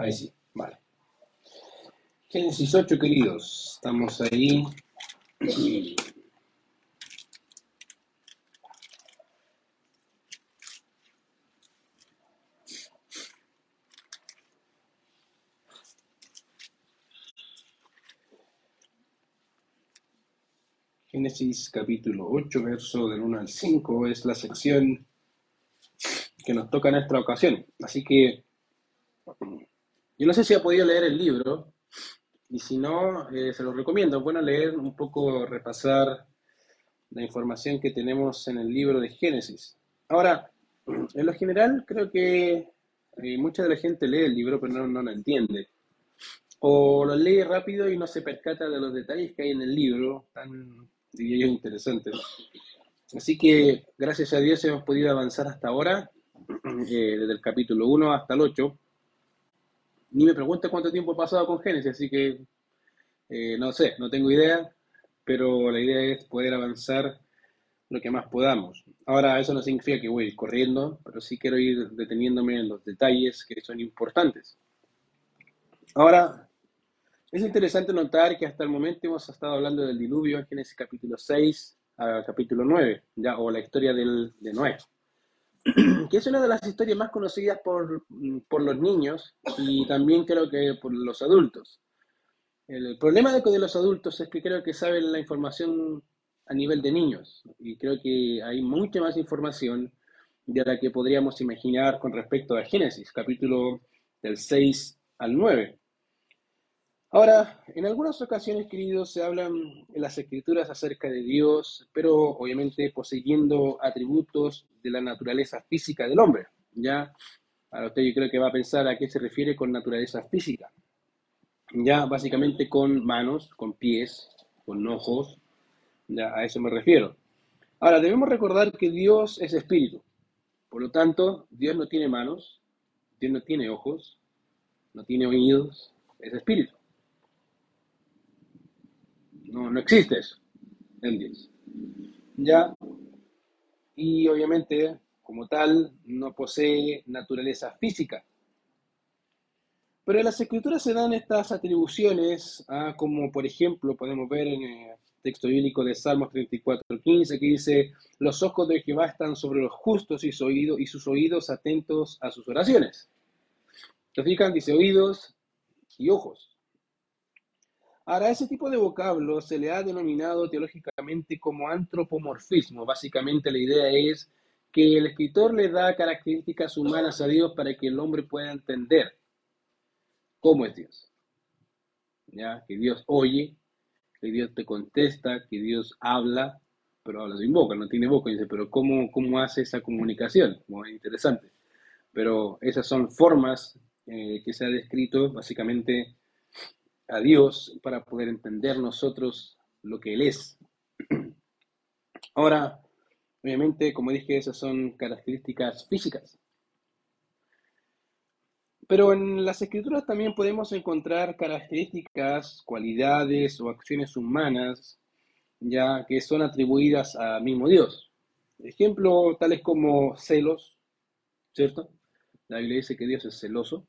Ahí sí, vale. Génesis 8, queridos. Estamos ahí. Génesis capítulo 8, verso del 1 al 5 es la sección que nos toca en esta ocasión. Así que yo no sé si ha podido leer el libro, y si no, eh, se lo recomiendo. Bueno leer un poco, repasar la información que tenemos en el libro de Génesis. Ahora, en lo general, creo que eh, mucha de la gente lee el libro, pero no, no lo entiende. O lo lee rápido y no se percata de los detalles que hay en el libro, tan, diría yo, interesantes. Así que, gracias a Dios, hemos podido avanzar hasta ahora, eh, desde el capítulo 1 hasta el 8 ni me pregunte cuánto tiempo he pasado con Génesis, así que eh, no sé, no tengo idea, pero la idea es poder avanzar lo que más podamos. Ahora, eso no significa que voy a ir corriendo, pero sí quiero ir deteniéndome en los detalles que son importantes. Ahora, es interesante notar que hasta el momento hemos estado hablando del diluvio en Génesis capítulo 6 a capítulo 9, ya, o la historia del, de Noé. que es una de las historias más conocidas por, los niños y también creo que por los adultos. El problema de, de los adultos es que creo que saben la información a nivel de niños y creo que hay mucha más información de la que podríamos imaginar con respecto a Génesis, capítulo del 6 al 9. Ahora, en algunas ocasiones, queridos, se hablan en las escrituras acerca de Dios, pero obviamente poseyendo atributos de la naturaleza física del hombre. Ya, ahora usted yo creo que va a pensar a qué se refiere con naturaleza física. Ya, básicamente con manos, con pies, con ojos, ya a eso me refiero. Ahora, debemos recordar que Dios es espíritu. Por lo tanto, Dios no tiene manos, Dios no tiene ojos, no tiene oídos, es espíritu. No, no existe eso en Dios. ¿Ya? Y obviamente, como tal, no posee naturaleza física. Pero en las escrituras se dan estas atribuciones, como por ejemplo podemos ver en el texto bíblico de Salmos 34.15, que dice, los ojos de Jehová están sobre los justos y, y sus oídos atentos a sus oraciones. ¿Se fijan? Dice oídos y ojos. Ahora, ese tipo de vocablo se le ha denominado teológicamente como antropomorfismo. Básicamente la idea es que el escritor le da características humanas a Dios para que el hombre pueda entender cómo es Dios. ¿Ya? Que Dios oye, que Dios te contesta, que Dios habla, pero habla sin boca, no tiene boca. dice, pero ¿cómo, cómo hace esa comunicación? Muy interesante. Pero esas son formas eh, que se ha descrito básicamente a Dios para poder entender nosotros lo que Él es. Ahora, obviamente, como dije, esas son características físicas. Pero en las escrituras también podemos encontrar características, cualidades o acciones humanas, ya que son atribuidas a mismo Dios. Ejemplo, tales como celos, ¿cierto? La Biblia dice que Dios es celoso,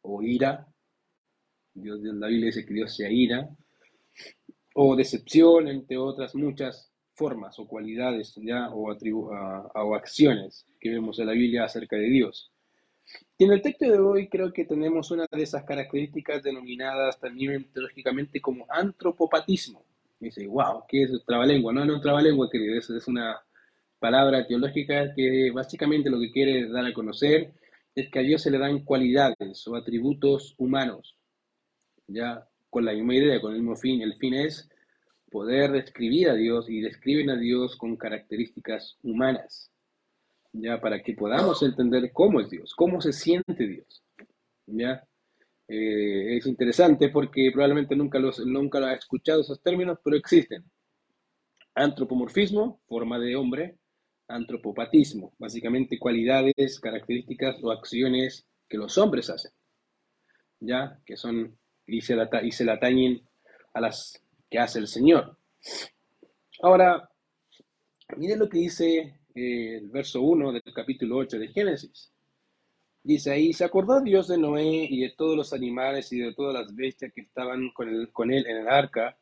o ira, Dios, la Biblia dice que Dios se ira, o decepción, entre otras muchas formas o cualidades ya, o, o acciones que vemos en la Biblia acerca de Dios. Y en el texto de hoy creo que tenemos una de esas características denominadas también teológicamente como antropopatismo. Y dice, wow, ¿qué es trabalengua? No, no es trabalengua, querido, es, es una palabra teológica que básicamente lo que quiere dar a conocer es que a Dios se le dan cualidades o atributos humanos, ya con la misma idea, con el mismo fin. El fin es poder describir a Dios y describen a Dios con características humanas, ya para que podamos entender cómo es Dios, cómo se siente Dios. Ya eh, es interesante porque probablemente nunca los nunca lo ha escuchado esos términos, pero existen. Antropomorfismo, forma de hombre, antropopatismo, básicamente cualidades, características o acciones que los hombres hacen, ya que son y se, la, y se la atañen a las que hace el Señor. Ahora, miren lo que dice eh, el verso 1 del capítulo 8 de Génesis. Dice ahí, se acordó Dios de Noé y de todos los animales y de todas las bestias que estaban con él, con él en el arca,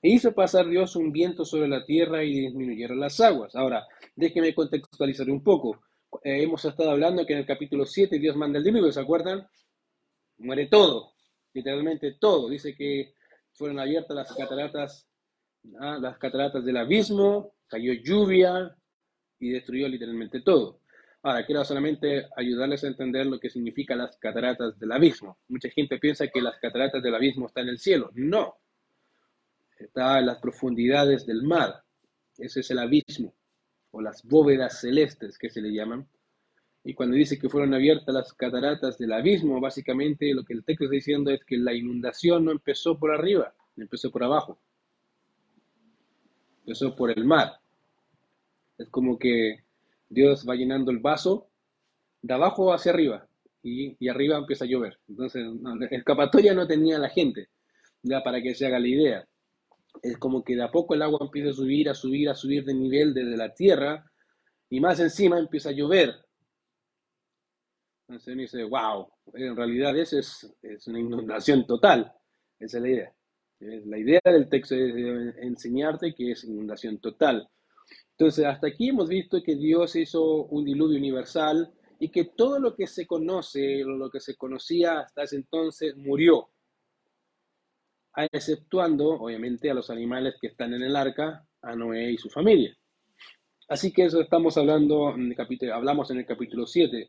e hizo pasar Dios un viento sobre la tierra y disminuyeron las aguas. Ahora, déjeme contextualizar un poco. Eh, hemos estado hablando que en el capítulo 7 Dios manda el diluvio, ¿se acuerdan? Muere todo, literalmente todo. Dice que fueron abiertas las cataratas, ¿ah? las cataratas del abismo, cayó lluvia y destruyó literalmente todo. Ahora, quiero solamente ayudarles a entender lo que significa las cataratas del abismo. Mucha gente piensa que las cataratas del abismo están en el cielo. No, está en las profundidades del mar. Ese es el abismo, o las bóvedas celestes que se le llaman. Y cuando dice que fueron abiertas las cataratas del abismo, básicamente lo que el texto está diciendo es que la inundación no empezó por arriba, empezó por abajo. Empezó por el mar. Es como que Dios va llenando el vaso de abajo hacia arriba y, y arriba empieza a llover. Entonces, escapatoria no tenía la gente, ya para que se haga la idea es como que de a poco el agua empieza a subir, a subir, a subir de nivel desde la tierra y más encima empieza a llover. Entonces uno dice, wow, en realidad eso es, es una inundación total. Esa es la idea. La idea del texto es enseñarte que es inundación total. Entonces, hasta aquí hemos visto que Dios hizo un diluvio universal y que todo lo que se conoce, lo que se conocía hasta ese entonces, murió exceptuando, obviamente, a los animales que están en el arca, a Noé y su familia. Así que eso estamos hablando, en el capítulo, hablamos en el capítulo 7.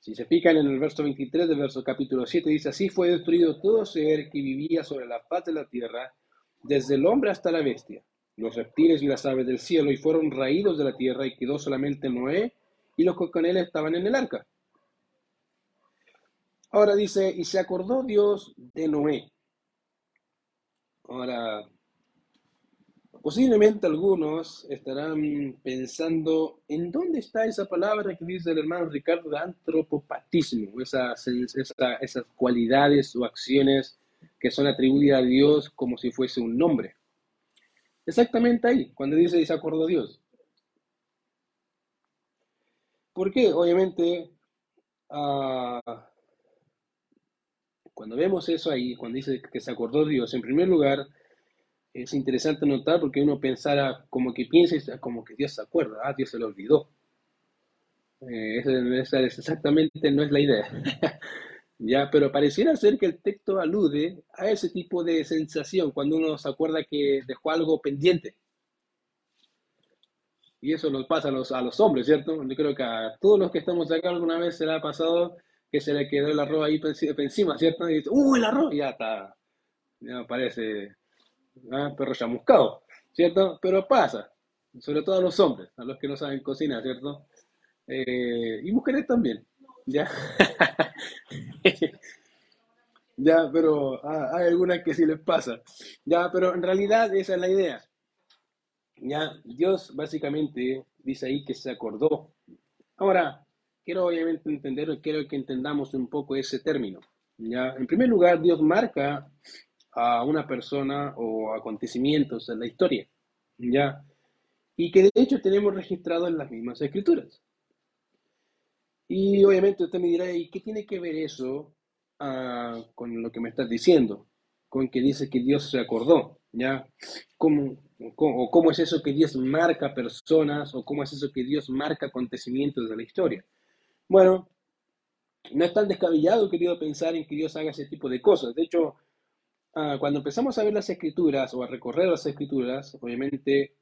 Si se fijan en el verso 23 del verso capítulo 7, dice, así fue destruido todo ser que vivía sobre la faz de la tierra, desde el hombre hasta la bestia, los reptiles y las aves del cielo, y fueron raídos de la tierra, y quedó solamente Noé y los que con él estaban en el arca. Ahora dice, y se acordó Dios de Noé Ahora, posiblemente algunos estarán pensando en dónde está esa palabra que dice el hermano Ricardo de antropopatismo, esas, esas cualidades o acciones que son atribuidas a Dios como si fuese un nombre. Exactamente ahí, cuando dice y se acordó Dios. ¿Por qué? Obviamente, uh, cuando vemos eso ahí, cuando dice que se acordó Dios, en primer lugar, es interesante notar porque uno pensara como que piensa como que Dios se acuerda, ah, Dios se lo olvidó. Eh, esa, exactamente no es la idea. ya, pero pareciera ser que el texto alude a ese tipo de sensación cuando uno se acuerda que dejó algo pendiente. Y eso nos pasa a los, a los hombres, ¿cierto? Yo creo que a todos los que estamos acá alguna vez se le ha pasado que se le quedó el arroz ahí encima, ¿cierto? Y dice, ¡uh, el arroz! Y ya está, ya parece ¿ah? perro chamuscado, ¿cierto? Pero pasa, sobre todo a los hombres, a los que no saben cocinar, ¿cierto? Eh, y mujeres también, ¿ya? ya, pero ah, hay algunas que sí les pasa, ¿ya? Pero en realidad esa es la idea. Ya, Dios básicamente dice ahí que se acordó. Ahora, quiero obviamente entender, quiero que entendamos un poco ese término. ¿ya? En primer lugar, Dios marca a una persona o acontecimientos en la historia, ¿ya? Y que de hecho tenemos registrado en las mismas escrituras. Y obviamente usted me dirá, ¿y qué tiene que ver eso ah, con lo que me estás diciendo? Con que dice que Dios se acordó, ¿ya? ¿Cómo, o cómo es eso que Dios marca personas, o cómo es eso que Dios marca acontecimientos de la historia? Bueno, no es tan descabellado, querido, pensar en que Dios haga ese tipo de cosas. De hecho, ah, cuando empezamos a ver las escrituras o a recorrer las escrituras, obviamente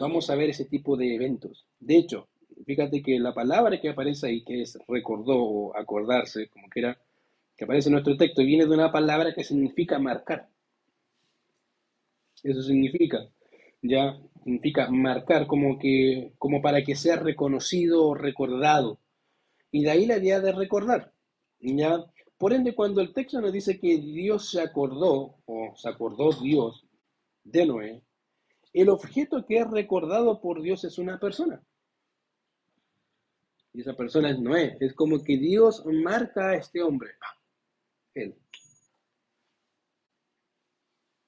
vamos a ver ese tipo de eventos. De hecho, fíjate que la palabra que aparece ahí, que es recordó o acordarse, como que era, que aparece en nuestro texto, viene de una palabra que significa marcar. Eso significa, ya, significa marcar como que, como para que sea reconocido o recordado. Y de ahí la idea de recordar. ¿ya? Por ende, cuando el texto nos dice que Dios se acordó, o se acordó Dios de Noé, el objeto que es recordado por Dios es una persona. Y esa persona es Noé. Es como que Dios marca a este hombre. Él.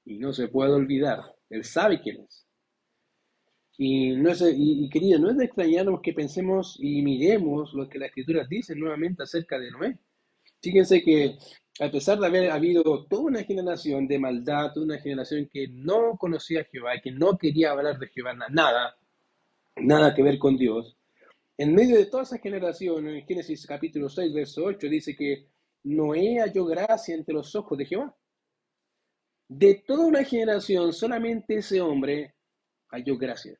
Y no se puede olvidar. Él sabe quién es. Y, no es, y, querido, no es de extrañarnos que pensemos y miremos lo que las escrituras dicen nuevamente acerca de Noé. Fíjense que a pesar de haber habido toda una generación de maldad, toda una generación que no conocía a Jehová, que no quería hablar de Jehová, nada, nada que ver con Dios, en medio de toda esa generación, en Génesis capítulo 6, verso 8, dice que Noé halló gracia entre los ojos de Jehová. De toda una generación, solamente ese hombre halló gracia.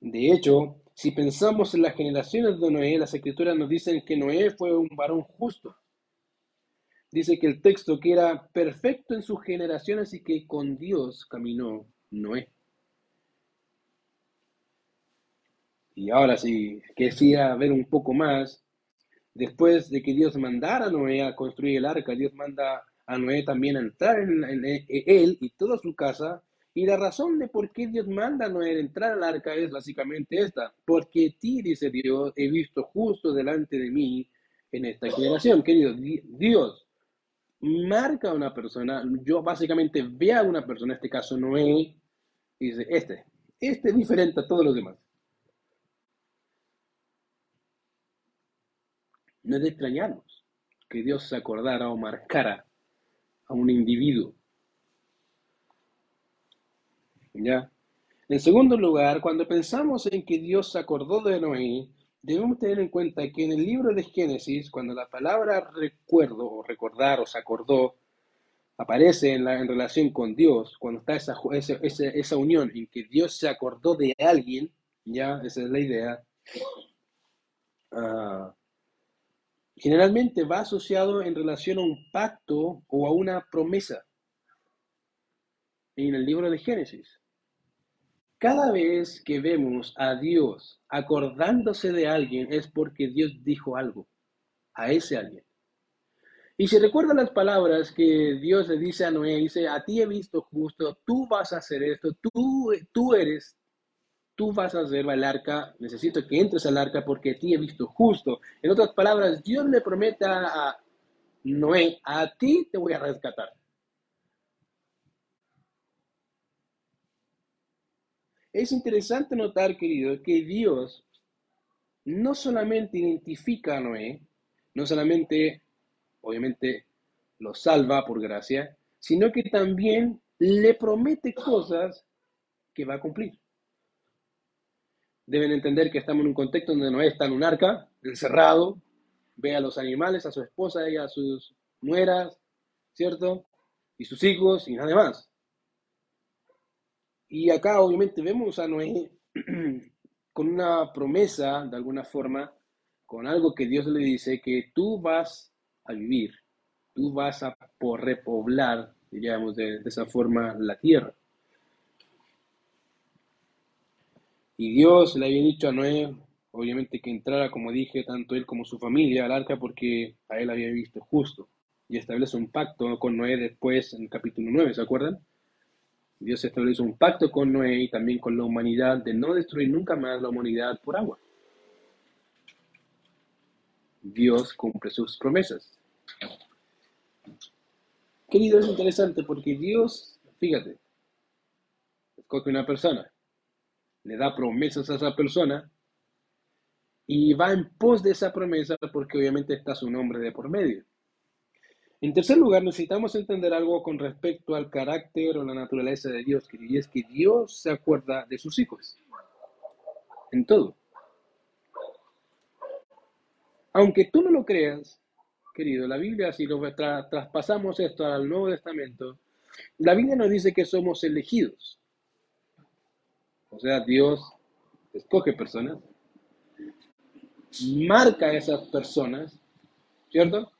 De hecho, si pensamos en las generaciones de Noé, las escrituras nos dicen que Noé fue un varón justo. Dice que el texto que era perfecto en sus generaciones y que con Dios caminó Noé. Y ahora sí, quisiera ver un poco más. Después de que Dios mandara a Noé a construir el arca, Dios manda a Noé también a entrar en, él y toda su casa y la razón de por qué Dios manda a Noé entrar al arca es básicamente esta. Porque ti, dice Dios, he visto justo delante de mí en esta generación. Querido, Dios marca a una persona, yo básicamente veo a una persona, en este caso Noé, y dice, este, este es diferente a todos los demás. No es de extrañarnos que Dios se acordara o marcara a un individuo ¿Ya? En segundo lugar, cuando pensamos en que Dios se acordó de Noé, debemos tener en cuenta que en el libro de Génesis, cuando la palabra recuerdo o recordar o se acordó aparece en, la, en relación con Dios, cuando está esa, esa, esa, unión en que Dios se acordó de alguien, ya, esa es la idea, uh, generalmente va asociado en relación a un pacto o a una promesa en el libro de Génesis. Cada vez que vemos a Dios acordándose de alguien es porque Dios dijo algo a ese alguien. Y si recuerdan las palabras que Dios le dice a Noé, dice, a ti he visto justo, tú vas a hacer esto, tú, tú eres, tú vas a hacer el arca, necesito que entres al arca porque a ti he visto justo. En otras palabras, Dios le promete a Noé, a ti te voy a rescatar. Es interesante notar, querido, que Dios no solamente identifica a Noé, no solamente, obviamente, lo salva por gracia, sino que también le promete cosas que va a cumplir. Deben entender que estamos en un contexto donde Noé está en un arca, encerrado, ve a los animales, a su esposa y a sus nueras, ¿cierto? Y sus hijos y nada más. Y acá obviamente vemos a Noé con una promesa, de alguna forma, con algo que Dios le dice, que tú vas a vivir, tú vas a por repoblar, diríamos de, de esa forma, la tierra. Y Dios le había dicho a Noé, obviamente, que entrara, como dije, tanto él como su familia al arca, porque a él había visto justo. Y establece un pacto con Noé después en el capítulo 9, ¿se acuerdan? Dios estableció un pacto con Noé y también con la humanidad de no destruir nunca más la humanidad por agua. Dios cumple sus promesas. Querido, es interesante porque Dios, fíjate, escoge una persona, le da promesas a esa persona y va en pos de esa promesa porque obviamente está su nombre de por medio. En tercer lugar, necesitamos entender algo con respecto al carácter o la naturaleza de Dios, y es que Dios se acuerda de sus hijos. En todo. Aunque tú no lo creas, querido, la Biblia, si lo traspasamos esto al Nuevo Testamento, la Biblia nos dice que somos elegidos. O sea, Dios escoge personas, marca a esas personas, ¿cierto?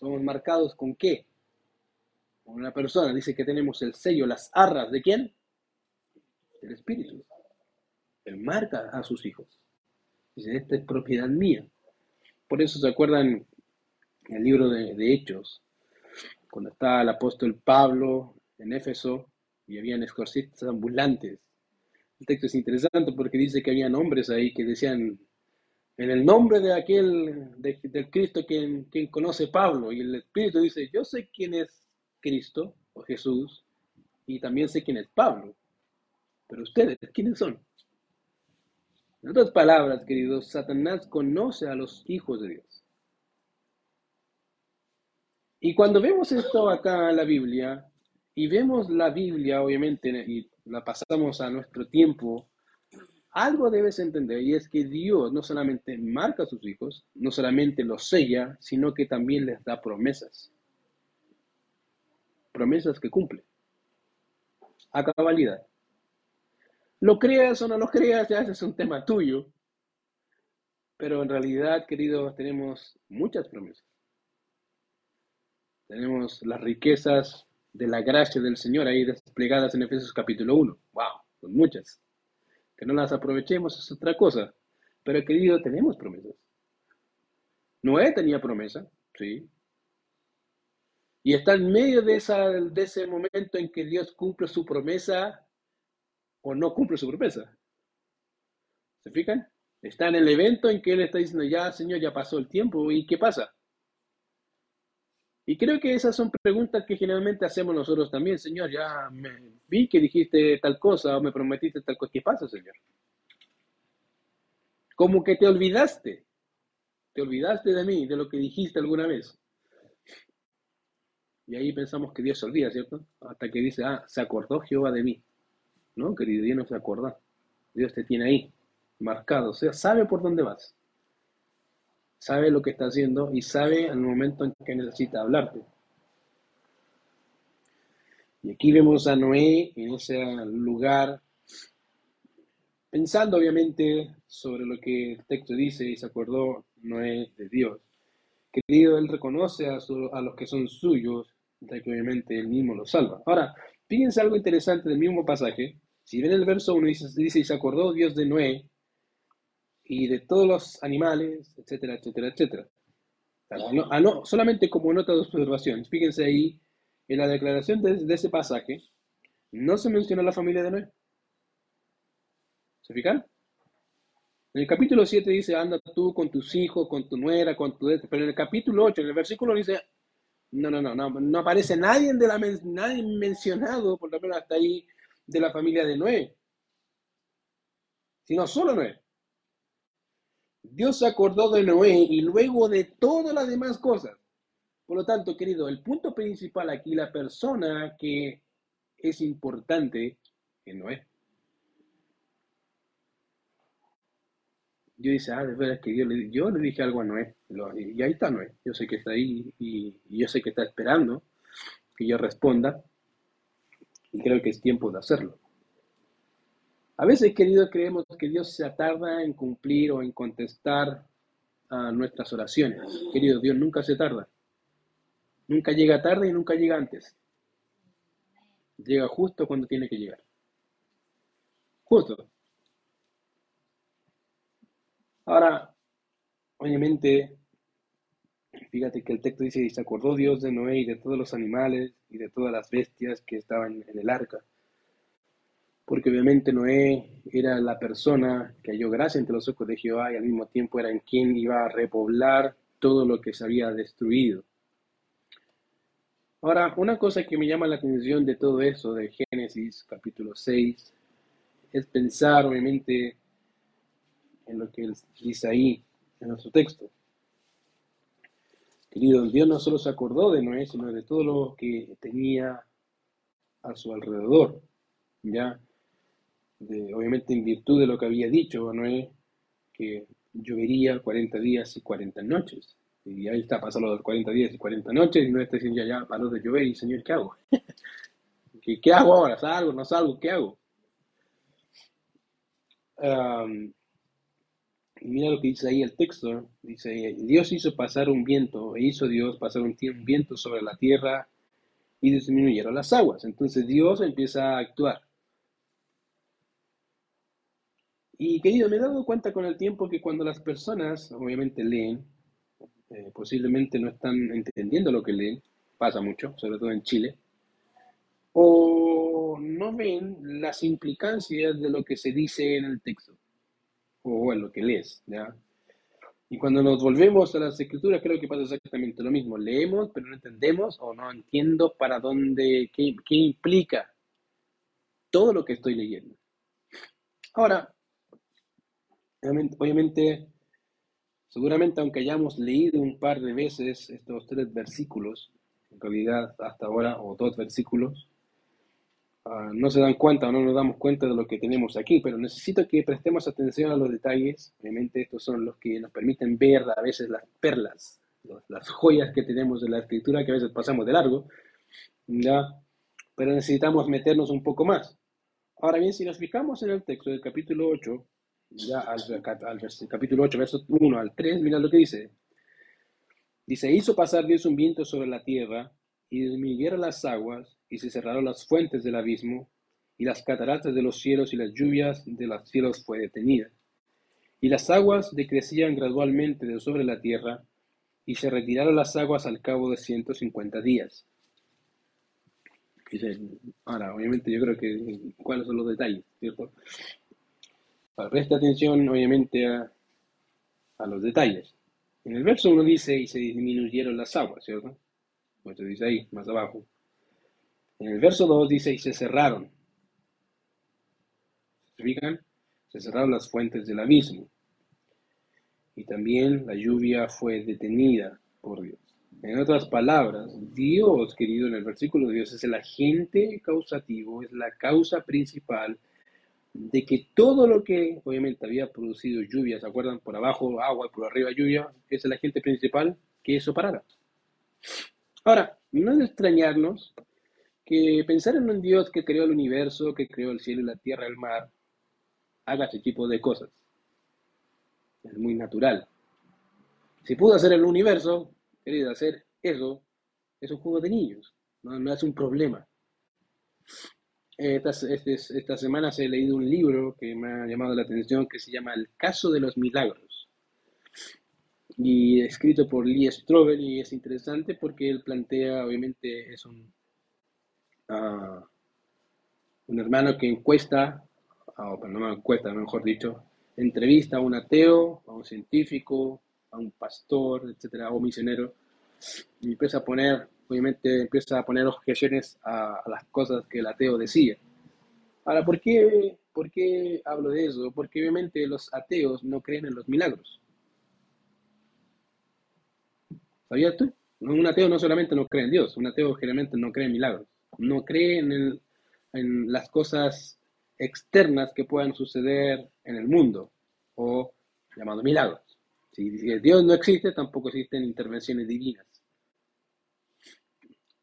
Somos marcados con qué? Con una persona. Dice que tenemos el sello, las arras. ¿De quién? Del Espíritu. Él marca a sus hijos. Dice, esta es propiedad mía. Por eso se acuerdan en el libro de, Hechos, cuando estaba el apóstol Pablo en Éfeso y habían exorcistas ambulantes. El texto es interesante porque dice que había hombres ahí que decían, en el nombre de aquel, del Cristo quien, quien conoce Pablo. Y el Espíritu dice, yo sé quién es Cristo o Jesús y también sé quién es Pablo. Pero ustedes, ¿quiénes son? En otras palabras, queridos, Satanás conoce a los hijos de Dios. Y cuando vemos esto acá en la Biblia, y vemos la Biblia, obviamente, y la pasamos a nuestro tiempo, algo debes entender, y es que Dios no solamente marca a sus hijos, no solamente los sella, sino que también les da promesas. Promesas que cumple. A cabalidad. Lo creas o no lo creas, ya ese es un tema tuyo. Pero en realidad, queridos, tenemos muchas promesas. Tenemos las riquezas de la gracia del Señor ahí desplegadas en Efesios capítulo 1. ¡Wow! Son muchas. Que no las aprovechemos es otra cosa. Pero querido, tenemos promesas. Noé tenía promesa, sí. Y está en medio de, esa, de ese momento en que Dios cumple su promesa o no cumple su promesa. ¿Se fijan? Está en el evento en que Él está diciendo, ya Señor, ya pasó el tiempo. ¿Y qué pasa? Y creo que esas son preguntas que generalmente hacemos nosotros también, Señor, ya me vi que dijiste tal cosa o me prometiste tal cosa. ¿Qué pasa, Señor? Como que te olvidaste. Te olvidaste de mí, de lo que dijiste alguna vez. Y ahí pensamos que Dios se olvida, ¿cierto? Hasta que dice, ah, se acordó Jehová de mí. No, querido, Dios no se acuerda. Dios te tiene ahí, marcado. O sea, sabe por dónde vas sabe lo que está haciendo y sabe el momento en que necesita hablarte. Y aquí vemos a Noé en ese lugar, pensando obviamente sobre lo que el texto dice y se acordó Noé de Dios. Querido, él reconoce a, a los que son suyos, ya que obviamente él mismo los salva. Ahora, fíjense algo interesante del mismo pasaje. Si ven el verso 1, dice, dice, y se acordó Dios de Noé y de todos los animales, etcétera, etcétera, etcétera. No, no, solamente como nota de observación, fíjense ahí, en la declaración de, ese pasaje, no se menciona la familia de Noé. ¿Se fijan? En el capítulo 7 dice, anda tú con tus hijos, con tu nuera, con tu... Pero en el capítulo 8, en el versículo dice, no, no, no, no, no aparece nadie, de la, nadie mencionado, por lo menos hasta ahí, de la familia de Noé, sino solo Noé. Dios se acordó de Noé y luego de todas las demás cosas. Por lo tanto, querido, el punto principal aquí, la persona que es importante es Noé. Yo dice, ah, de verdad que le, yo le dije algo a Noé. Y ahí está Noé. Yo sé que está ahí y, y yo sé que está esperando que yo responda. Y creo que es tiempo de hacerlo. A veces, querido, creemos que Dios se tarda en cumplir o en contestar a nuestras oraciones. Querido, Dios nunca se tarda. Nunca llega tarde y nunca llega antes. Llega justo cuando tiene que llegar. Justo. Ahora, obviamente, fíjate que el texto dice, y se acordó Dios de Noé y de todos los animales y de todas las bestias que estaban en el arca porque obviamente Noé era la persona que halló gracia entre los ojos de Jehová y al mismo tiempo era en quien iba a repoblar todo lo que se había destruido. Ahora, una cosa que me llama la atención de todo eso, de Génesis capítulo 6, es pensar obviamente en lo que dice ahí, en nuestro texto. Querido, Dios no solo se acordó de Noé, sino de todo lo que tenía a su alrededor. ¿ya? Obviamente en virtud de lo que había dicho Noé, que llovería 40 días y 40 noches. Y ahí está, pasando los 40 días y 40 noches, y no está diciendo ya, ya, paró de llover, y Señor, ¿qué hago? ¿Qué, ¿Qué, hago ahora? ¿Salgo? ¿No salgo? ¿Qué hago? y mira lo que dice ahí el texto, dice, Dios hizo pasar un viento, e hizo Dios pasar un, un viento sobre la tierra y disminuyeron las aguas. Entonces Dios empieza a actuar. Y querido, me he dado cuenta con el tiempo que cuando las personas obviamente leen, eh, posiblemente no están entendiendo lo que leen, pasa mucho, sobre todo en Chile, o no ven las implicancias de lo que se dice en el texto, o en lo que lees, ¿ya? Y cuando nos volvemos a las escrituras, creo que pasa exactamente lo mismo. Leemos, pero no entendemos o no entiendo para dónde, qué, qué implica todo lo que estoy leyendo. Ahora, obviamente, seguramente aunque hayamos leído un par de veces estos tres versículos, en realidad hasta ahora, o dos versículos, Ah, no se dan cuenta o no nos damos cuenta de lo que tenemos aquí, pero necesito que prestemos atención a los detalles. Obviamente estos son los que nos permiten ver a veces las perlas, las joyas que tenemos de la escritura que a veces pasamos de largo, ¿ya? pero necesitamos meternos un poco más. Ahora bien, si nos fijamos en el texto del capítulo 8, ya al, al capítulo 8, versos 1 al 3, mira lo que dice. Dice, hizo pasar Dios un viento sobre la tierra y disminuyeron las aguas y se cerraron las fuentes del abismo, y las cataratas de los cielos y las lluvias de los cielos fue detenida. Y las aguas decrecían gradualmente de sobre la tierra, y se retiraron las aguas al cabo de 150 días. Ahora, obviamente yo creo que cuáles son los detalles, ¿cierto? Presta atención, obviamente, a, los detalles. En el verso 1 dice, y se disminuyeron las aguas, ¿cierto? Se dice ahí, más abajo. En el verso 2 dice, y se cerraron. ¿Se fijan? Se cerraron las fuentes del abismo. Y también la lluvia fue detenida por Dios. En otras palabras, Dios, querido, en el versículo de Dios es el agente causativo, es la causa principal de que todo lo que obviamente había producido lluvia, ¿se acuerdan? Por abajo agua por arriba lluvia, es el agente principal que eso parara. Ahora, no es de extrañarnos que pensar en un Dios que creó el universo, que creó el cielo y la tierra, el mar, haga ese tipo de cosas. Es muy natural. Si pudo hacer el universo, querido, hacer eso es un juego de niños, no, es un problema. Esta, este, esta semana he leído un libro que me ha llamado la atención que se llama El caso de los milagros. Y escrito por Lee Strobel y es interesante porque él plantea, obviamente es un un hermano que encuesta, o no encuesta, mejor dicho, entrevista a un ateo, a un científico, a un pastor, etcétera, o misionero, y empieza a poner, obviamente, empieza a poner objeciones a, las cosas que el ateo decía. Ahora, ¿por qué, ¿por qué hablo de eso? Porque obviamente los ateos no creen en los milagros. ¿Sabías tú? Un ateo no solamente no cree en Dios, un ateo generalmente no cree en milagros no cree en, en las cosas externas que puedan suceder en el mundo, o llamado milagros. Si Dios no existe, tampoco existen intervenciones divinas.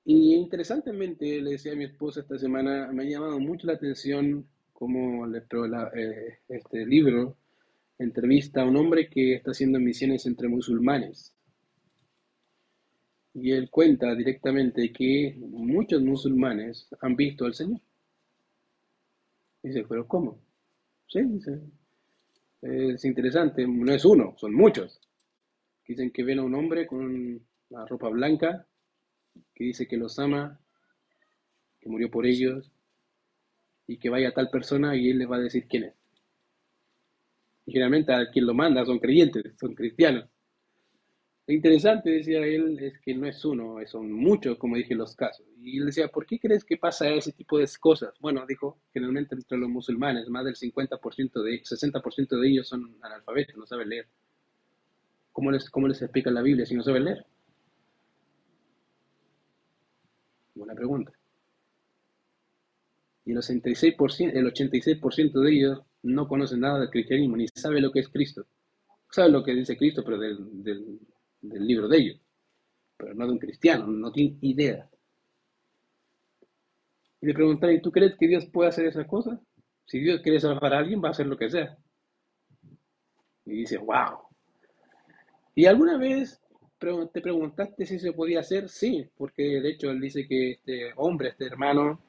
Y interesantemente, le decía a mi esposa esta semana, me ha llamado mucho la atención cómo eh, este libro entrevista a un hombre que está haciendo misiones entre musulmanes. Y él cuenta directamente que muchos musulmanes han visto al Señor. Dice, pero ¿cómo? Sí, dice. Es interesante, no es uno, son muchos. Dicen que ven a un hombre con la ropa blanca, que dice que los ama, que murió por ellos, y que vaya tal persona y él les va a decir quién es. Y generalmente a quien lo manda son creyentes, son cristianos. Lo interesante, decía él, es que no es uno, son muchos, como dije, los casos. Y él decía, ¿por qué crees que pasa ese tipo de cosas? Bueno, dijo, generalmente entre los musulmanes, más del 50% de 60% de ellos son analfabetos, no saben leer. ¿Cómo les, ¿Cómo les explica la Biblia si no saben leer? Buena pregunta. Y el 86%, el 86% de ellos no conocen nada del cristianismo, ni sabe lo que es Cristo. Sabe lo que dice Cristo, pero del del libro de ellos, pero no de un cristiano, no tiene idea. Y le preguntan, ¿y tú crees que Dios puede hacer esa cosa? Si Dios quiere salvar a alguien, va a hacer lo que sea. Y dice, wow. ¿Y alguna vez te preguntaste si se podía hacer? Sí, porque de hecho él dice que este hombre, este hermano,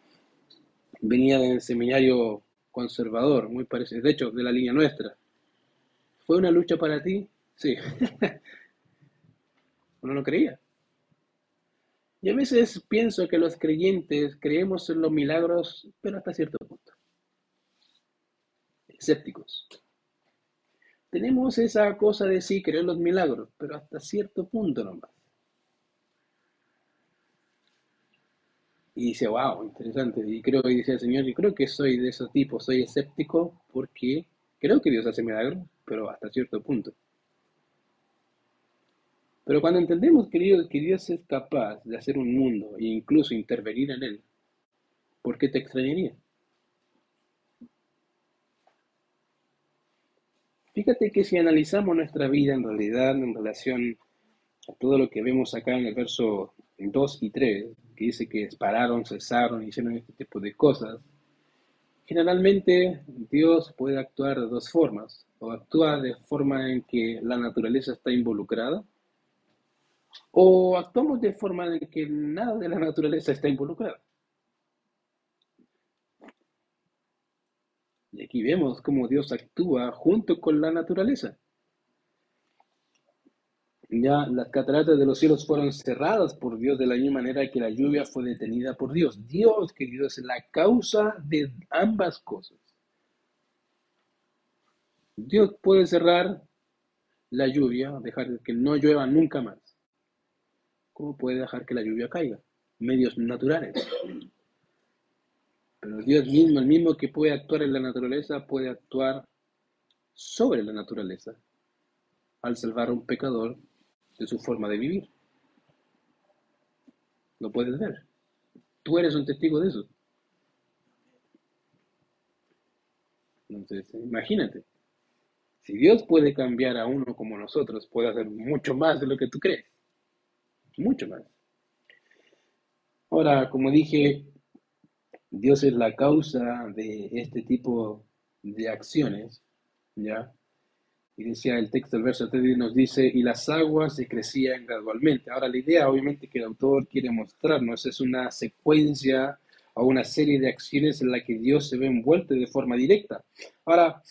venía del seminario conservador, muy parecido, de hecho, de la línea nuestra. ¿Fue una lucha para ti? Sí. Uno no creía. Y a veces pienso que los creyentes creemos en los milagros, pero hasta cierto punto. Escépticos. Tenemos esa cosa de sí, creer los milagros, pero hasta cierto punto nomás. Y dice, wow, interesante. Y creo que dice el Señor, yo creo que soy de esos tipos, soy escéptico porque creo que Dios hace milagros, pero hasta cierto punto. Pero cuando entendemos, queridos, que Dios es capaz de hacer un mundo e incluso intervenir en él, ¿por qué te extrañaría? Fíjate que si analizamos nuestra vida en realidad en relación a todo lo que vemos acá en el verso 2 y 3, que dice que pararon, cesaron, hicieron este tipo de cosas, generalmente Dios puede actuar de dos formas, o actúa de forma en que la naturaleza está involucrada, o actuamos de forma en que nada de la naturaleza está involucrada. Y aquí vemos cómo Dios actúa junto con la naturaleza. Ya las cataratas de los cielos fueron cerradas por Dios de la misma manera que la lluvia fue detenida por Dios. Dios, querido, es la causa de ambas cosas. Dios puede cerrar la lluvia, dejar que no llueva nunca más. ¿Cómo puede dejar que la lluvia caiga? Medios naturales. Pero Dios mismo, el mismo que puede actuar en la naturaleza, puede actuar sobre la naturaleza al salvar a un pecador de su forma de vivir. Lo puedes ver. Tú eres un testigo de eso. Entonces, imagínate. Si Dios puede cambiar a uno como nosotros, puede hacer mucho más de lo que tú crees mucho más. Ahora, como dije, Dios es la causa de este tipo de acciones, ¿ya? Y decía el texto, el verso 3 nos dice, y las aguas se crecían gradualmente. Ahora, la idea obviamente que el autor quiere mostrarnos es una secuencia o una serie de acciones en la que Dios se ve envuelto de forma directa. Ahora,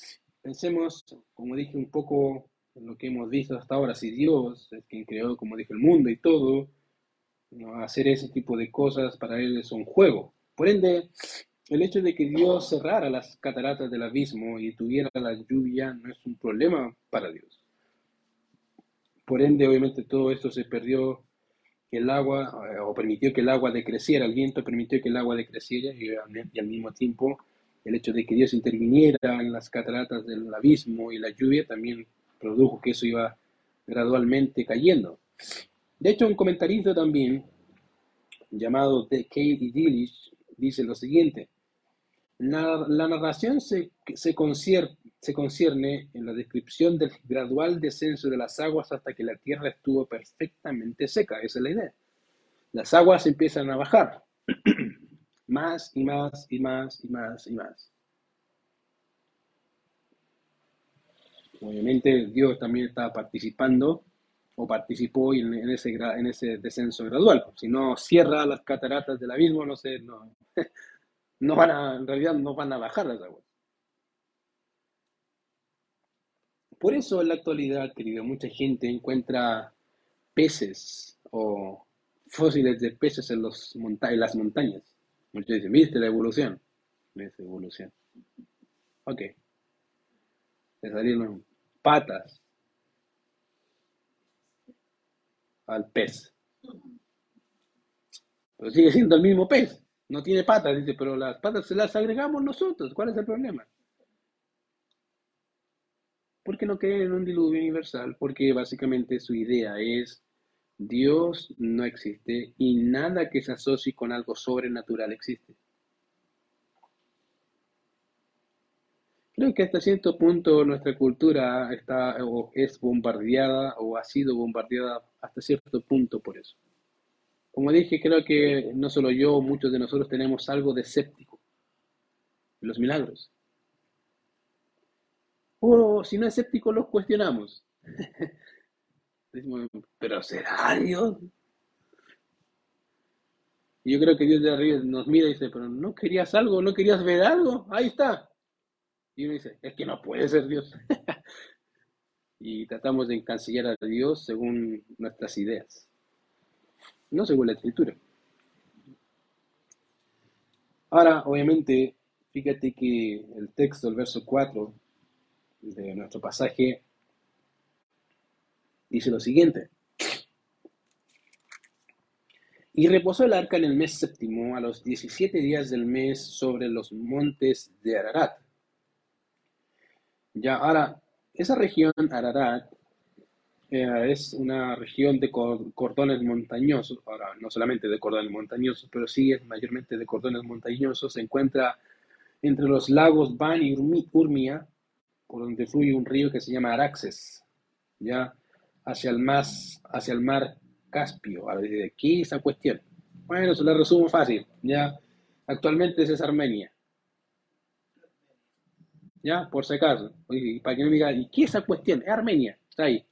pensemos, como dije, un poco lo que hemos visto hasta ahora, si Dios es quien creó, como dije, el mundo y todo, hacer ese tipo de cosas para él es un juego. Por ende, el hecho de que Dios cerrara las cataratas del abismo y tuviera la lluvia no es un problema para Dios. Por ende, obviamente todo esto se perdió, el agua, eh, o permitió que el agua decreciera, el viento permitió que el agua decreciera y, al mismo tiempo el hecho de que Dios interviniera en las cataratas del abismo y la lluvia también produjo que eso iba gradualmente cayendo. De hecho, un comentarista también, llamado Katie Dillich, dice lo siguiente. La, narración se, se, se concierne en la descripción del gradual descenso de las aguas hasta que la tierra estuvo perfectamente seca. Esa es la idea. Las aguas empiezan a bajar. más y más y más y más y más. Obviamente Dios también está participando o participó en, ese, en ese descenso gradual. Si no cierra las cataratas del abismo, no sé, no, no van a, en realidad no van a bajar las aguas. Por eso en la actualidad, querido, mucha gente encuentra peces o fósiles de peces en, los en las montañas. Muchos dicen, ¿viste la evolución? ¿Viste evolución? Ok. Le salieron patas al pez. Pero sigue siendo el mismo pez. No tiene patas, dice, pero las patas se las agregamos nosotros. ¿Cuál es el problema? Porque no creen en un diluvio universal, porque básicamente su idea es Dios no existe y nada que se asocie con algo sobrenatural existe. Creo que hasta cierto punto nuestra cultura está o es bombardeada o ha sido bombardeada hasta cierto punto por eso. Como dije, creo que no solo yo, muchos de nosotros tenemos algo de escéptico los milagros. O si no es escéptico, los cuestionamos. pero ¿será Dios? Y yo creo que Dios de arriba nos mira y dice, pero ¿no querías algo? ¿No querías ver algo? Ahí está. Y uno dice, es que no puede ser Dios. y tratamos de encancillar a Dios según nuestras ideas, no según la escritura. Ahora, obviamente, fíjate que el texto, el verso 4 de nuestro pasaje, dice lo siguiente. Y reposó el arca en el mes séptimo, a los 17 días del mes, sobre los montes de Ararat. Ya, ahora, esa región, Ararat, eh, es una región de cordones montañosos, ahora no solamente de cordones montañosos, pero sí es mayormente de cordones montañosos, se encuentra entre los lagos Van y Urmia, por donde fluye un río que se llama Araxes, ya hacia el, más, hacia el mar Caspio. Ahora ¿qué es esa cuestión? Bueno, se lo resumo fácil, ya actualmente es Armenia. Ya, por si acaso, para que no me diga, ¿y qué es esa cuestión? Es Armenia, está ahí.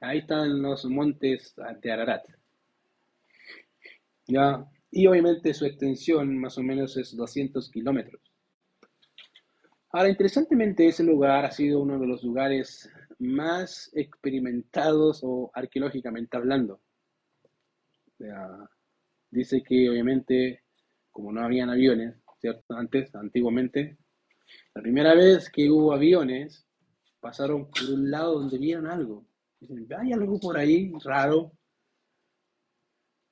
Ahí están los montes de Ararat. ¿Ya? Y obviamente su extensión más o menos es 200 kilómetros. Ahora, interesantemente, ese lugar ha sido uno de los lugares más experimentados o arqueológicamente hablando. dice que obviamente, como no habían aviones, ¿cierto? Antes, antiguamente, la primera vez que hubo aviones, pasaron por un lado donde vieron algo. Dicen, hay algo por ahí raro.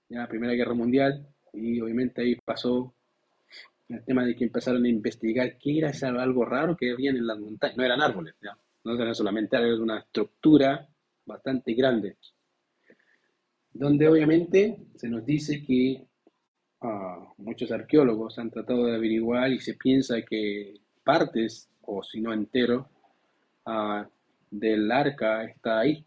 Ya, Primera Guerra Mundial, y obviamente ahí pasó el tema de que empezaron a investigar qué era ese algo raro que habían en las montañas. No eran árboles, ¿ya? no eran solamente árboles, una estructura bastante grande. Donde obviamente se nos dice que ah, muchos arqueólogos han tratado de averiguar y se piensa que partes, o si no entero, uh, del arca está ahí.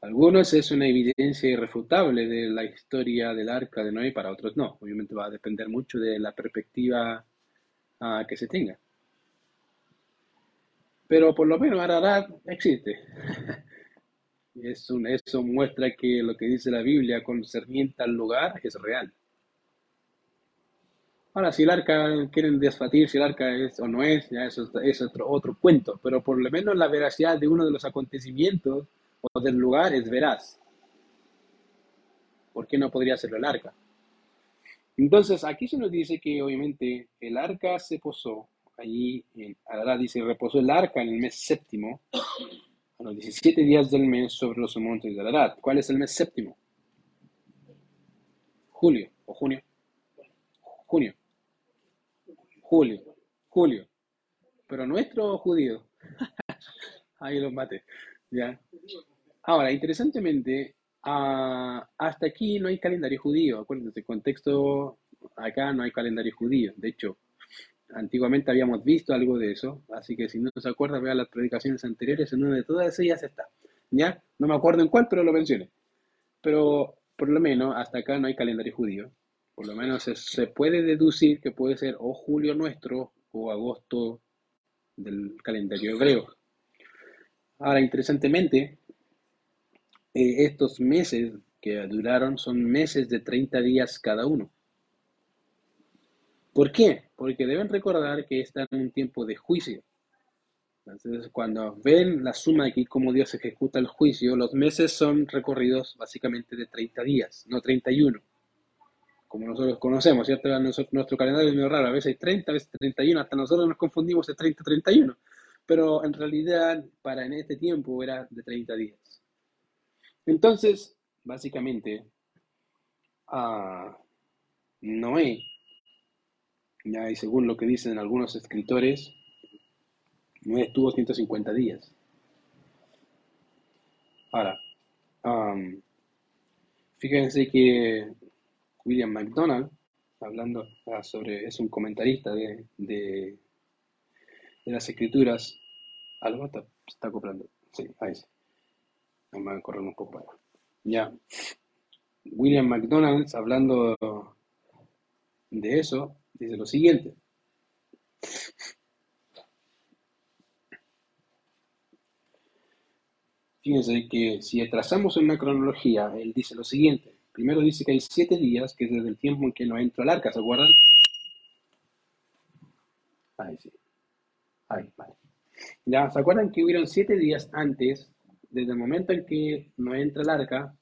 Algunos es una evidencia irrefutable de la historia del arca de Noé, para otros no. Obviamente va a depender mucho de la perspectiva uh, que se tenga. Pero por lo menos Ararat existe. es un, eso muestra que lo que dice la Biblia concerniente al lugar es real. Ahora, si el arca quieren desfatir, si el arca es o no es, ya eso es otro, otro cuento, pero por lo menos la veracidad de uno de los acontecimientos o del lugar es veraz. ¿Por qué no podría ser el arca? Entonces, aquí se nos dice que obviamente el arca se posó allí, Ararat dice, reposó el arca en el mes séptimo, a los 17 días del mes sobre los montes de Ararat. ¿Cuál es el mes séptimo? Julio o junio. Junio. Julio, Julio. Pero nuestro judío. Ahí los mate. ¿ya? Ahora, interesantemente, ah, hasta aquí no hay calendario judío. Acuérdense, contexto acá no hay calendario judío. De hecho, antiguamente habíamos visto algo de eso. Así que si no se acuerda, vea las predicaciones anteriores. En una de todas ellas está. ¿Ya? No me acuerdo en cuál, pero lo mencioné. Pero por lo menos hasta acá no hay calendario judío. Por lo menos se, puede deducir que puede ser o julio nuestro o agosto del calendario hebreo. Ahora, interesantemente, eh, estos meses que duraron son meses de 30 días cada uno. ¿Por qué? Porque deben recordar que están en un tiempo de juicio. Entonces, cuando ven la suma aquí cómo Dios ejecuta el juicio, los meses son recorridos básicamente de 30 días, no 31 como nosotros conocemos, ¿cierto? nuestro calendario es muy raro, a veces hay 30, a veces 31, hasta nosotros nos confundimos de 30 31, pero en realidad para en este tiempo era de 30 días. Entonces, básicamente, a Noé, y según lo que dicen algunos escritores, Noé estuvo 150 días. Ahora, fíjense que William McDonald, hablando ah, sobre, es un comentarista de, de, las escrituras. Algo está, está acoplando. Sí, ahí sí. Vamos a correr un poco Ya. William McDonald, hablando de eso, dice lo siguiente. Fíjense que si trazamos una cronología, él dice lo siguiente. Primero dice que hay siete días, que es desde el tiempo en que no entró al arca, ¿se acuerdan? Ahí sí. Ahí, vale. Ya, ¿se acuerdan que hubieron siete días antes, desde el momento en que no entra el arca,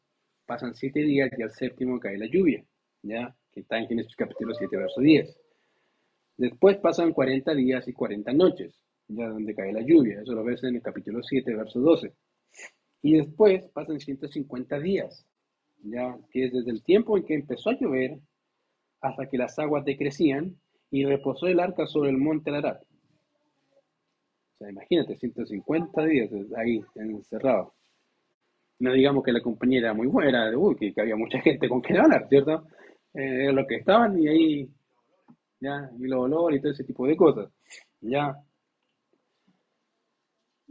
pasan siete días y al séptimo cae la lluvia, ¿ya? Que está en Génesis capítulo 7, verso 10. Después pasan 40 días y 40 noches, ya donde cae la lluvia. Eso lo ves en el capítulo 7, verso 12. Y después pasan 150 días, ya que es desde el tiempo en que empezó a llover hasta que las aguas decrecían y reposó el arca sobre el monte Ararat. O sea, imagínate, 150 días ahí encerrado. No digamos que la compañía era muy buena, uy, que, había mucha gente con quien hablar, ¿cierto? Eh, lo que estaban y ahí, ya, y los olores y todo ese tipo de cosas. Ya,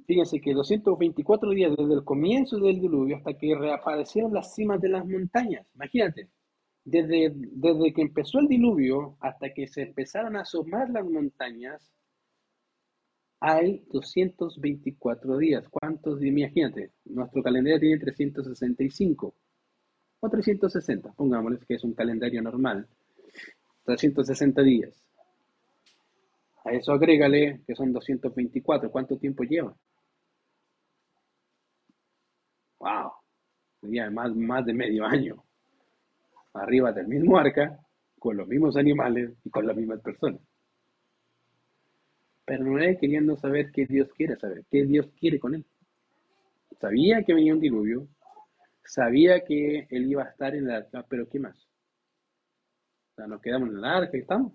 Fíjense que 224 días desde el comienzo del diluvio hasta que reaparecieron las cimas de las montañas. Imagínate, desde, desde que empezó el diluvio hasta que se empezaron a asomar las montañas, hay 224 días. ¿Cuántos días? Imagínate, nuestro calendario tiene 365 o 360, pongámosles que es un calendario normal. 360 días. A eso agrégale que son 224. ¿Cuánto tiempo lleva? Wow, tenía más, más de medio año arriba del mismo arca, con los mismos animales y con las mismas personas. Pero Noé queriendo saber qué Dios quiere saber, qué Dios quiere con él. Sabía que venía un diluvio, sabía que él iba a estar en el arca, pero ¿qué más? O sea, nos quedamos en el arca y estamos.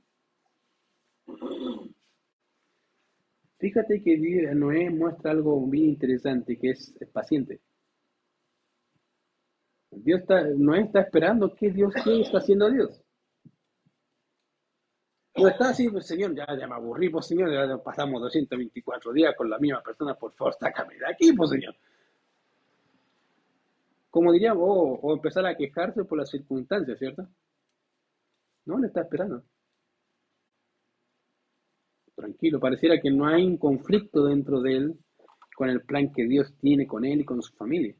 Fíjate que Noé muestra algo bien interesante, que es paciente. Dios está, no está esperando qué Dios qué está haciendo Dios. No está así, pues Señor, ya, ya me aburrí, pues Señor, ya pasamos 224 días con la misma persona, por favor, sácame de aquí, pues Señor. Como diríamos, o, empezar a quejarse por las circunstancias, ¿cierto? No, le está esperando. Tranquilo, pareciera que no hay un conflicto dentro de él con el plan que Dios tiene con él y con su familia.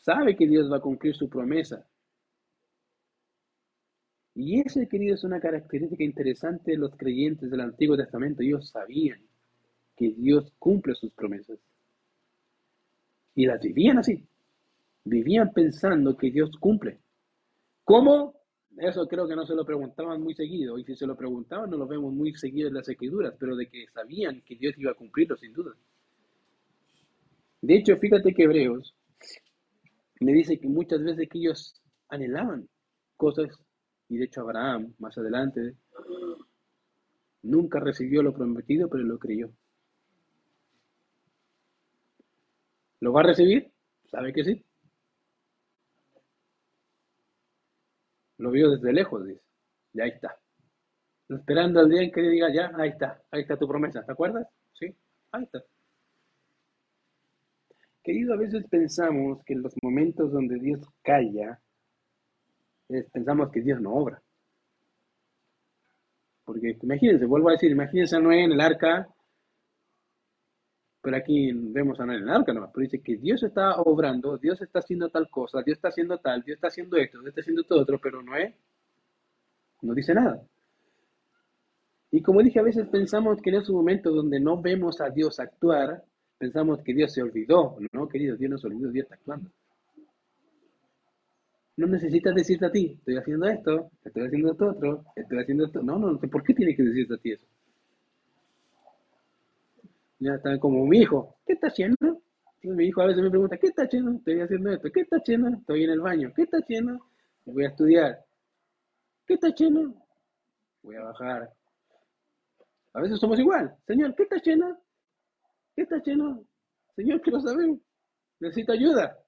Sabe que Dios va a cumplir su promesa. Y ese, querido, es una característica interesante de los creyentes del Antiguo Testamento. Ellos sabían que Dios cumple sus promesas. Y las vivían así. Vivían pensando que Dios cumple. ¿Cómo? Eso creo que no se lo preguntaban muy seguido. Y si se lo preguntaban, no lo vemos muy seguido en las escrituras, pero de que sabían que Dios iba a cumplirlo sin duda. De hecho, fíjate que Hebreos me dice que muchas veces que ellos anhelaban cosas, y de hecho Abraham, más adelante, nunca recibió lo prometido, pero lo creyó. ¿Lo va a recibir? ¿Sabe que sí? Lo vio desde lejos, dice. Y ahí está. Esperando al día en que le diga, ya, ahí está, ahí está tu promesa, ¿te acuerdas? Sí, ahí está. Querido, a veces pensamos que en los momentos donde Dios calla, pensamos que Dios no obra. Porque imagínense, vuelvo a decir, imagínense a Noé en el arca, pero aquí vemos a Noé en el arca no, pero dice que Dios está obrando, Dios está haciendo tal cosa, Dios está haciendo tal, Dios está haciendo esto, Dios está haciendo todo otro, pero Noé no dice nada. Y como dije, a veces pensamos que en esos momentos donde no vemos a Dios actuar, Pensamos que Dios se olvidó. No, querido, Dios no se olvidó, Dios está actuando. No necesitas decirte a ti, estoy haciendo esto, estoy haciendo esto otro, estoy haciendo esto. No, no, ¿por qué tiene que decirte a ti eso? Ya está como mi hijo, ¿qué está haciendo? mi hijo a veces me pregunta, ¿qué está haciendo? Estoy haciendo esto, ¿qué está haciendo? Estoy en el baño, ¿qué está haciendo? Voy a estudiar. ¿Qué está haciendo? Voy a bajar. A veces somos igual. Señor, ¿qué está haciendo? ¿Qué está lleno? Señor, quiero saber. Necesito ayuda.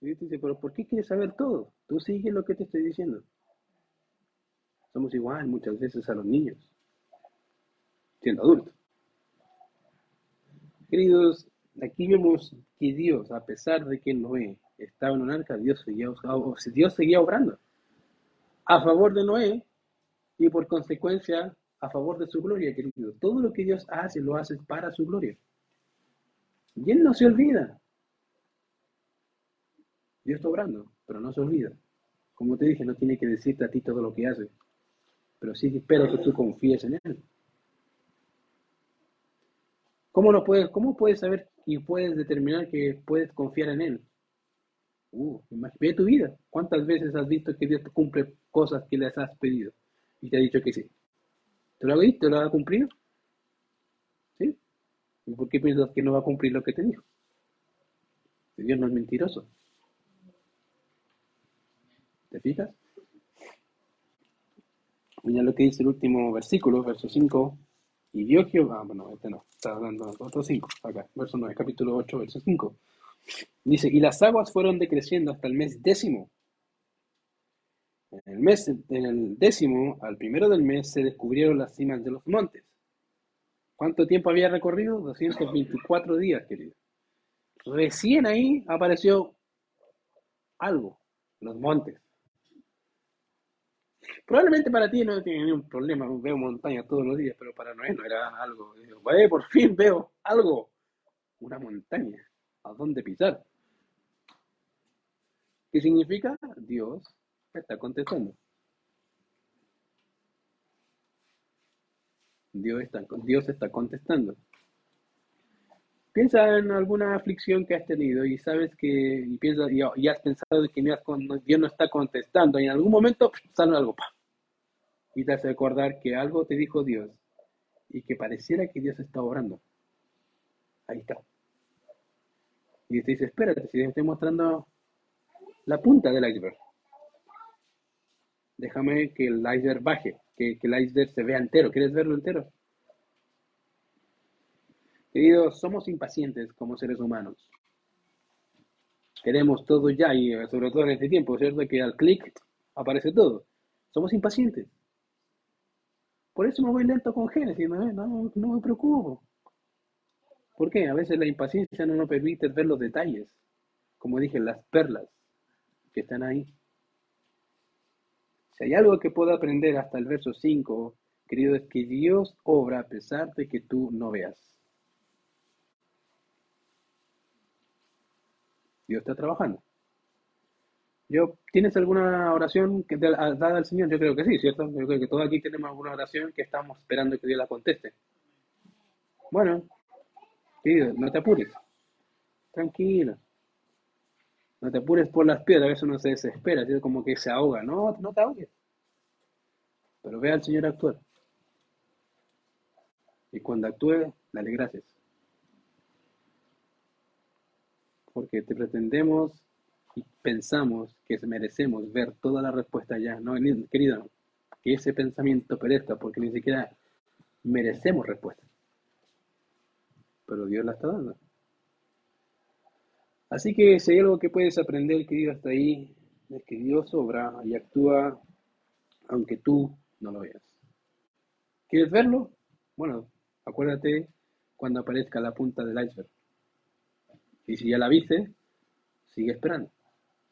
Y dice, pero ¿por qué quieres saber todo? Tú sigues lo que te estoy diciendo. Somos igual muchas veces a los niños, siendo adultos. Queridos, aquí vemos que Dios, a pesar de que Noé estaba en un arca, Dios seguía, Dios seguía obrando a favor de Noé y por consecuencia a favor de su gloria, querido. Todo lo que Dios hace, lo hace para su gloria. Y Él no se olvida. Dios está obrando, pero no se olvida. Como te dije, no tiene que decirte a ti todo lo que hace, pero sí espero que tú confíes en Él. ¿Cómo, lo puedes, ¿Cómo puedes saber y puedes determinar que puedes confiar en Él? Uh, tu vida. ¿Cuántas veces has visto que Dios cumple cosas que les has pedido y te ha dicho que sí? ¿Te lo ha visto? ¿Te lo ha cumplido? ¿Sí? ¿Y por qué piensas que no va a cumplir lo que te dijo? Dios no es mentiroso. ¿Te fijas? Mira lo que dice el último versículo, verso 5. Y vio Jehová, bueno, este no, está hablando otro 5, acá, verso 9, capítulo 8, verso 5. Dice, y las aguas fueron decreciendo hasta el mes décimo. En el mes, en el décimo, al primero del mes, se descubrieron las cimas de los montes. ¿Cuánto tiempo había recorrido? 224 días, querido. Recién ahí apareció algo, los montes. Probablemente para ti no tiene ningún problema, veo montañas todos los días, pero para Noé no era algo. por fin veo algo, una montaña, a dónde pisar. ¿Qué significa? Dios está contestando. Dios está, Dios está contestando. Piensa en alguna aflicción que has tenido y sabes que, y, piensa, y, has pensado que Dios no está contestando y en algún momento sale algo, y te hace recordar que algo te dijo Dios y que pareciera que Dios está orando. Ahí está. Y te dice, espérate, si te estoy mostrando la punta del iceberg. Déjame que el iceberg baje, que, el iceberg se vea entero. ¿Quieres verlo entero? Queridos, somos impacientes como seres humanos. Queremos todo ya y eh, sobre todo en este tiempo, ¿cierto? Que al clic aparece todo. Somos impacientes. Por eso me voy lento con Génesis, no, no me preocupo. ¿Por qué? A veces la impaciencia no nos permite ver los detalles, como dije, las perlas que están ahí. Si hay algo que puedo aprender hasta el verso 5, querido, es que Dios obra a pesar de que tú no veas. Dios está trabajando. Yo, ¿Tienes alguna oración que dada al Señor? Yo creo que sí, ¿cierto? Yo creo que todos aquí tenemos alguna oración que estamos esperando que Dios la conteste. Bueno, querido, no te apures. Tranquilo. No te apures por las piedras, a veces uno se desespera, es como que se ahoga. No, no te ahogues. Pero ve al Señor actuar. Y cuando actúe, dale gracias. porque te pretendemos y pensamos que merecemos ver toda la respuesta ya. No, querida, que ese pensamiento perezca porque ni siquiera merecemos respuesta. Pero Dios la está dando. Así que si hay algo que puedes aprender, querido, hasta ahí, es que Dios obra y actúa aunque tú no lo veas. ¿Quieres verlo? Bueno, acuérdate cuando aparezca la punta del iceberg. Y si ya la viste, sigue esperando,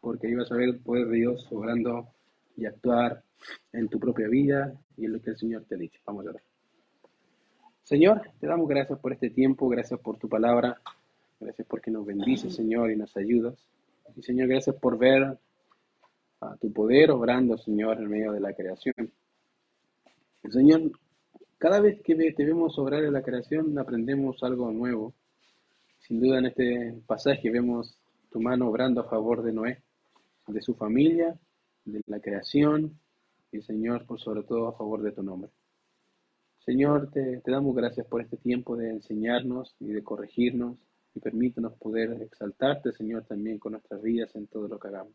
porque ibas a ver el poder de Dios obrando y actuar en tu propia vida y en lo que el Señor te ha dicho. Vamos a ver. Señor, te damos gracias por este tiempo, gracias por tu palabra, gracias porque nos bendices, Señor, y nos ayudas. Y Señor, gracias por ver a tu poder obrando, Señor, en medio de la creación. Señor, cada vez que te vemos obrar en la creación, aprendemos algo nuevo sin duda en este pasaje vemos tu mano obrando a favor de Noé, de su familia, de la creación y Señor, por sobre todo a favor de tu nombre. Señor, te, te damos gracias por este tiempo de enseñarnos y de corregirnos y permítenos poder exaltarte, Señor, también con nuestras vidas en todo lo que hagamos.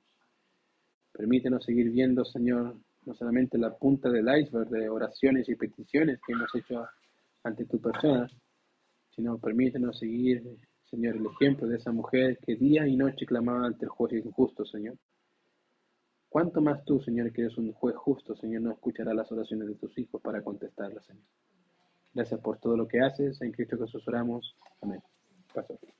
Permítenos seguir viendo, Señor, no solamente la punta del iceberg de oraciones y peticiones que hemos hecho ante tu persona, sino permítenos seguir Señor, el ejemplo de esa mujer que día y noche clamaba ante el juez injusto, Señor. ¿Cuánto más tú, Señor, que eres un juez justo, Señor, no escucharás las oraciones de tus hijos para contestarlas, Señor? Gracias por todo lo que haces. En Cristo Jesús oramos. Amén. Pastor.